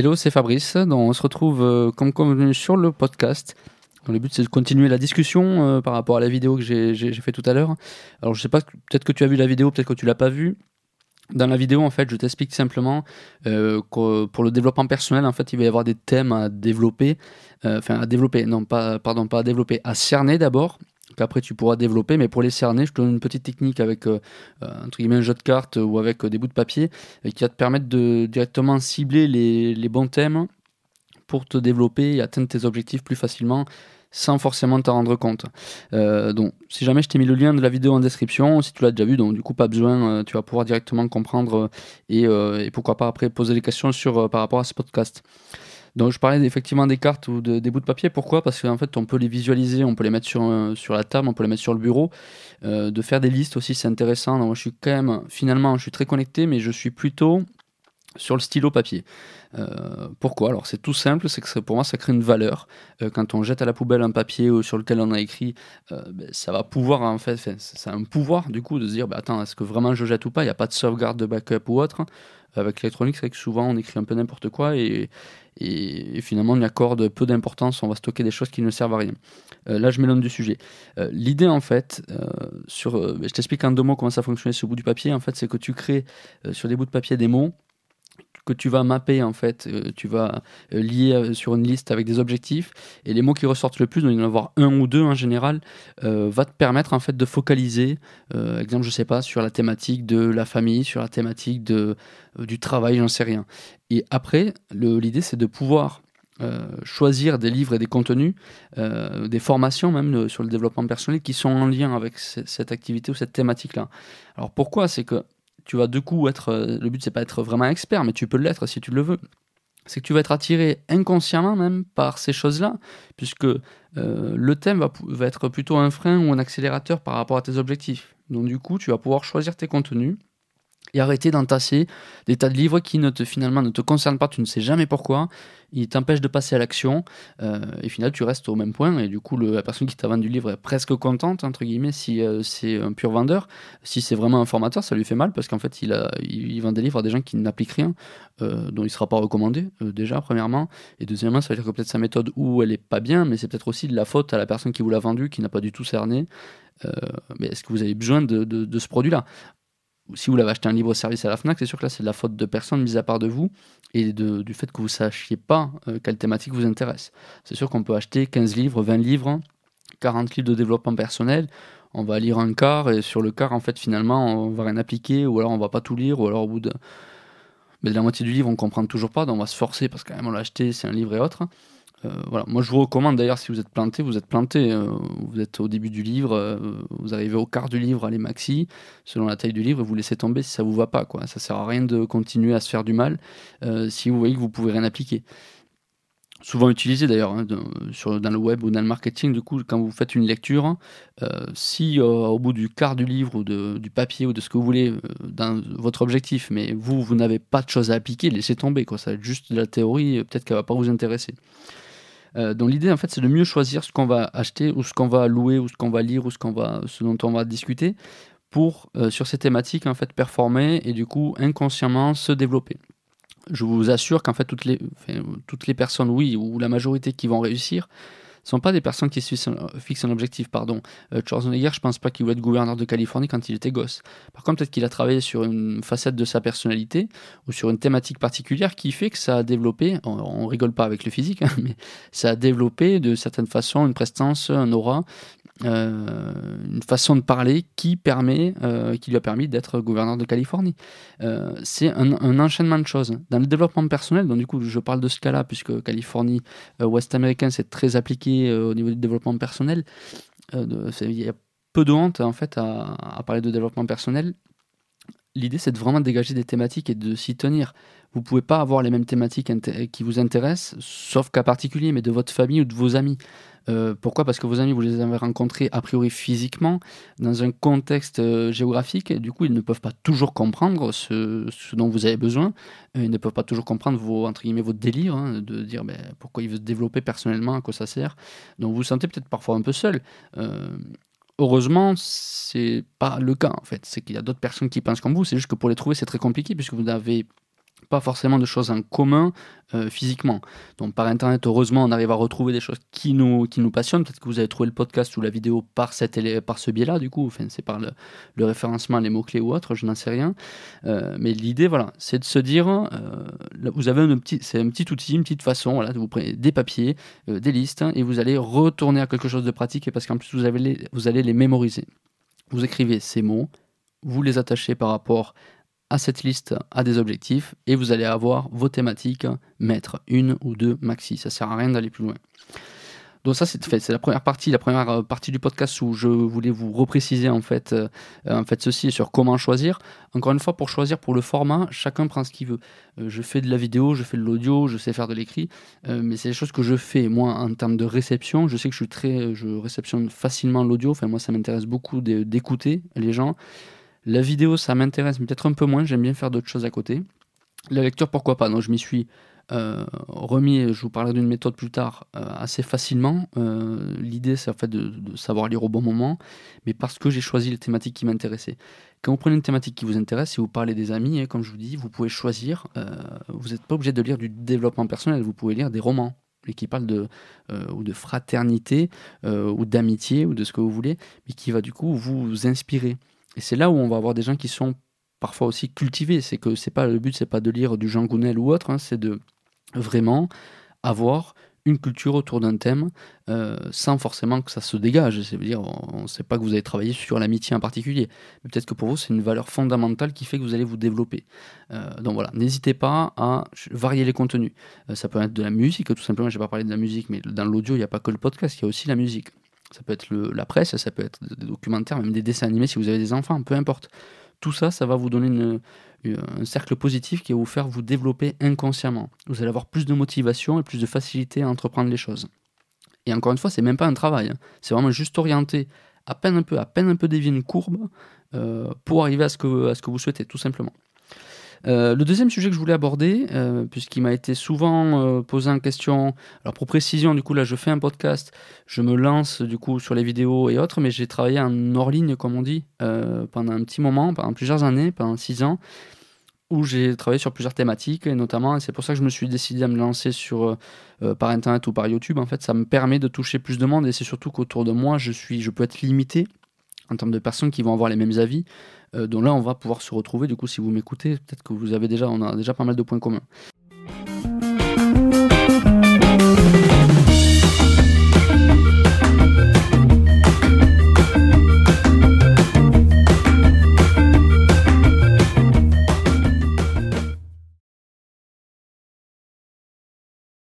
Hello, c'est Fabrice. Donc, on se retrouve euh, comme convenu sur le podcast. le but, c'est de continuer la discussion euh, par rapport à la vidéo que j'ai fait tout à l'heure. Alors, je sais pas, peut-être que tu as vu la vidéo, peut-être que tu l'as pas vue. Dans la vidéo, en fait, je t'explique simplement euh, que pour le développement personnel, en fait, il va y avoir des thèmes à développer, enfin à développer, non pas, pardon, pas à développer, à cerner d'abord, qu'après tu pourras développer. Mais pour les cerner, je te donne une petite technique avec euh, euh, entre guillemets un jeu de cartes ou avec euh, des bouts de papier qui va te permettre de directement cibler les, bons thèmes pour te développer et atteindre tes objectifs plus facilement sans forcément t'en rendre compte. donc, si jamais je t'ai mis le lien de la vidéo en description, si tu l'as déjà vu, donc du coup pas besoin, tu vas pouvoir directement comprendre et, et, pourquoi pas après poser des questions sur par rapport à ce podcast. Donc je parlais effectivement des cartes ou des bouts de papier. Pourquoi? Parce qu'en fait, on peut les visualiser, on peut les mettre sur, sur la table, on peut les mettre sur le bureau. Euh, de faire des listes aussi, c'est intéressant. moi, je suis quand même, finalement, je suis très connecté, mais je suis plutôt sur le stylo papier. Euh, pourquoi? Alors c'est tout simple, c'est que pour moi ça crée une valeur. Euh, quand on jette à la poubelle un papier sur lequel on a écrit, ben, ça va pouvoir en fait, c'est un pouvoir du coup de se dire, bah, attends, est-ce que vraiment je jette ou pas? Il n'y a pas de sauvegarde de backup ou autre. Avec l'électronique, c'est que souvent on écrit un peu n'importe quoi et, finalement on y accorde peu d'importance, on va stocker des choses qui ne servent à rien. Euh, là, je m'éloigne du sujet. Euh, l'idée, en fait, euh, sur, je t'explique en deux mots comment ça fonctionne sur le bout du papier. En fait, c'est que tu crées sur des bouts de papier des mots que tu vas mapper en fait, tu vas lier sur une liste avec des objectifs et les mots qui ressortent le plus, donc il y en avoir un ou deux en général, va te permettre en fait de focaliser, exemple je sais pas, sur la thématique de la famille, sur la thématique de, du travail, j'en sais rien. Et après, l'idée c'est de pouvoir euh, choisir des livres et des contenus, euh, des formations même euh, sur le développement personnel qui sont en lien avec cette activité ou cette thématique-là. Alors pourquoi? C'est que tu vas du coup être, le but c'est pas être vraiment expert, mais tu peux l'être si tu le veux. C'est que tu vas être attiré inconsciemment même par ces choses-là, puisque le thème va, va être plutôt un frein ou un accélérateur par rapport à tes objectifs. Donc du coup, tu vas pouvoir choisir tes contenus et arrêter d'entasser des tas de livres qui ne te, finalement ne te concernent pas, tu ne sais jamais pourquoi, ils t'empêchent de passer à l'action, euh, et finalement tu restes au même point, et du coup la personne qui t'a vendu le livre est presque contente, entre guillemets, si euh, c'est un pur vendeur. Si c'est vraiment un formateur, ça lui fait mal, parce qu'en fait il, a, vend des livres à des gens qui n'appliquent rien, euh, dont il ne sera pas recommandé, déjà, premièrement, et deuxièmement, ça veut dire que peut-être sa méthode ou elle est pas bien, mais c'est peut-être aussi de la faute à la personne qui vous l'a vendu, qui n'a pas du tout cerné. mais est-ce que vous avez besoin de, de ce produit-là? Si vous l'avez acheté un livre service à la FNAC, c'est sûr que là, c'est de la faute de personne mise à part de vous et du fait que vous ne sachiez pas euh, quelle thématique vous intéresse. C'est sûr qu'on peut acheter 15 livres, 20 livres, 40 livres de développement personnel. On va lire un quart et sur le quart, en fait, finalement, on va rien appliquer ou alors on va pas tout lire ou alors au bout de, mais de la moitié du livre, on comprend toujours pas, donc on va se forcer parce qu'à même on l'a acheté, c'est un livre et autre. Euh. Moi, je vous recommande d'ailleurs, si vous êtes planté, vous êtes planté. Euh, vous êtes au début du livre, euh, vous arrivez au quart du livre, allez maxi, selon la taille du livre, vous laissez tomber si ça vous va pas. Quoi. Ça sert à rien de continuer à se faire du mal si vous voyez que vous pouvez rien appliquer. Souvent utilisé d'ailleurs hein, dans le web ou dans le marketing, du coup, quand vous faites une lecture, si au bout du quart du livre ou du papier ou de ce que vous voulez dans votre objectif, mais vous, n'avez pas de choses à appliquer, laissez tomber. Quoi. Ça va être juste de la théorie, peut-être qu'elle va pas vous intéresser. Euh, donc l'idée en fait c'est de mieux choisir ce qu'on va acheter ou ce qu'on va louer ou ce qu'on va lire ou ce, qu'on va, ce dont on va discuter pour euh, sur ces thématiques en fait performer et du coup inconsciemment se développer. Je vous assure qu'en fait toutes les, toutes les personnes oui ou la majorité qui vont réussir sont pas des personnes qui fixent un objectif. Pardon. Euh, Schwarzenegger, je pense pas qu'il voulait être gouverneur de Californie quand il était gosse. Par contre, peut-être qu'il a travaillé sur une facette de sa personnalité ou sur une thématique particulière qui fait que ça a développé, on, on rigole pas avec le physique, hein, mais ça a développé de certaines façons une prestance, un aura euh, une façon de parler qui permet, euh, qui lui a permis d'être gouverneur de Californie. Euh, c'est un, enchaînement de choses. Dans le développement personnel, donc du coup, je parle de ce cas-là puisque Californie, Ouest américain, c'est très appliqué au niveau du développement personnel. il y a peu de honte en fait à, à parler de développement personnel. L'idée, c'est de vraiment dégager des thématiques et de s'y tenir. Vous pouvez pas avoir les mêmes thématiques qui vous intéressent, sauf cas particulier, mais de votre famille ou de vos amis. Euh, pourquoi? Parce que vos amis, vous les avez rencontrés a priori physiquement, dans un contexte euh, géographique, et du coup, ils ne peuvent pas toujours comprendre ce, dont vous avez besoin. Euh, ils ne peuvent pas toujours comprendre vos, entre guillemets, votre délire, hein, de dire ben, pourquoi il veut se développer personnellement, à quoi ça sert. Donc vous vous sentez peut-être parfois un peu seul. Heureusement, c'est pas le cas en fait. C'est qu'il y a d'autres personnes qui pensent comme vous. C'est juste que pour les trouver, c'est très compliqué puisque vous n'avez pas forcément de choses en commun euh, physiquement. Donc par Internet, heureusement, on arrive à retrouver des choses qui nous, qui nous passionnent. Peut-être que vous avez trouvé le podcast ou la vidéo par, cette, par ce biais-là, du coup, enfin, c'est par le, référencement, les mots-clés ou autre, je n'en sais rien. Euh, mais l'idée, voilà, c'est de se dire, euh, vous avez un petit, c'est un petit outil, une petite façon, voilà, vous prenez des papiers, des listes, et vous allez retourner à quelque chose de pratique, parce qu'en plus, vous, vous allez les mémoriser. Vous écrivez ces mots, vous les attachez par rapport à cette liste à des objectifs et vous allez avoir vos thématiques, mettre une ou deux maxi. Ça sert à rien d'aller plus loin. Donc ça c'est c'est la première partie, la première euh, partie du podcast où je voulais vous repréciser en fait, euh, en fait ceci sur comment choisir. Encore une fois, pour choisir pour le format, chacun prend ce qu'il veut. Euh, je fais de la vidéo, je fais de l'audio, je sais faire de l'écrit, mais c'est des choses que je fais. Moi, en termes de réception, je sais que je suis très, je réceptionne facilement l'audio. Enfin moi, ça m'intéresse beaucoup d'écouter les gens. La vidéo, ça m'intéresse, mais peut-être un peu moins. J'aime bien faire d'autres choses à côté. La lecture, pourquoi pas? Donc, je m'y suis euh, remis, je vous parlerai d'une méthode plus tard, euh, assez facilement. Euh, l'idée, c'est en fait de, savoir lire au bon moment, mais parce que j'ai choisi les thématiques qui m'intéressaient. Quand vous prenez une thématique qui vous intéresse, si vous parlez des amis, hein, comme je vous dis, vous pouvez choisir. vous n'êtes pas obligé de lire du développement personnel, vous pouvez lire des romans et qui parlent de, ou de fraternité, ou d'amitié, ou de ce que vous voulez, mais qui va du coup vous inspirer. Et c'est là où on va avoir des gens qui sont parfois aussi cultivés. C'est que c'est pas le but, c'est pas de lire du Jean Gounel ou autre, hein, c'est de vraiment avoir une culture autour d'un thème euh, sans forcément que ça se dégage. C'est-à-dire, on ne sait pas que vous allez travailler sur l'amitié en particulier, mais peut-être que pour vous, c'est une valeur fondamentale qui fait que vous allez vous développer. Euh, donc voilà, n'hésitez pas à varier les contenus. Euh, ça peut être de la musique, tout simplement, je n'ai pas parlé de la musique, mais dans l'audio, il n'y a pas que le podcast, il y a aussi la musique. Ça peut être la presse, ça peut être des documentaires, même des dessins animés si vous avez des enfants, peu importe. Tout ça, ça va vous donner un cercle positif qui va vous faire vous développer inconsciemment. Vous allez avoir plus de motivation et plus de facilité à entreprendre les choses. Et encore une fois, c'est même pas un travail. Hein. C'est vraiment juste orienter à peine un peu, à peine un peu dévier une courbe euh, pour arriver à ce, que, à ce que vous souhaitez, tout simplement. Euh, le deuxième sujet que je voulais aborder, euh, puisqu'il m'a été souvent euh, posé en question, alors pour précision, du coup là je fais un podcast, je me lance du coup sur les vidéos et autres, mais j'ai travaillé en hors ligne comme on dit pendant un petit moment, pendant plusieurs années, pendant six ans, où j'ai travaillé sur plusieurs thématiques, et notamment, c'est pour ça que je me suis décidé à me lancer sur, par internet ou par YouTube, en fait ça me permet de toucher plus de monde, et c'est surtout qu'autour de moi je, suis, je peux être limité en termes de personnes qui vont avoir les mêmes avis. Euh, donc là, on va pouvoir se retrouver. Du coup, si vous m'écoutez, peut-être que vous avez déjà, on a déjà pas mal de points communs.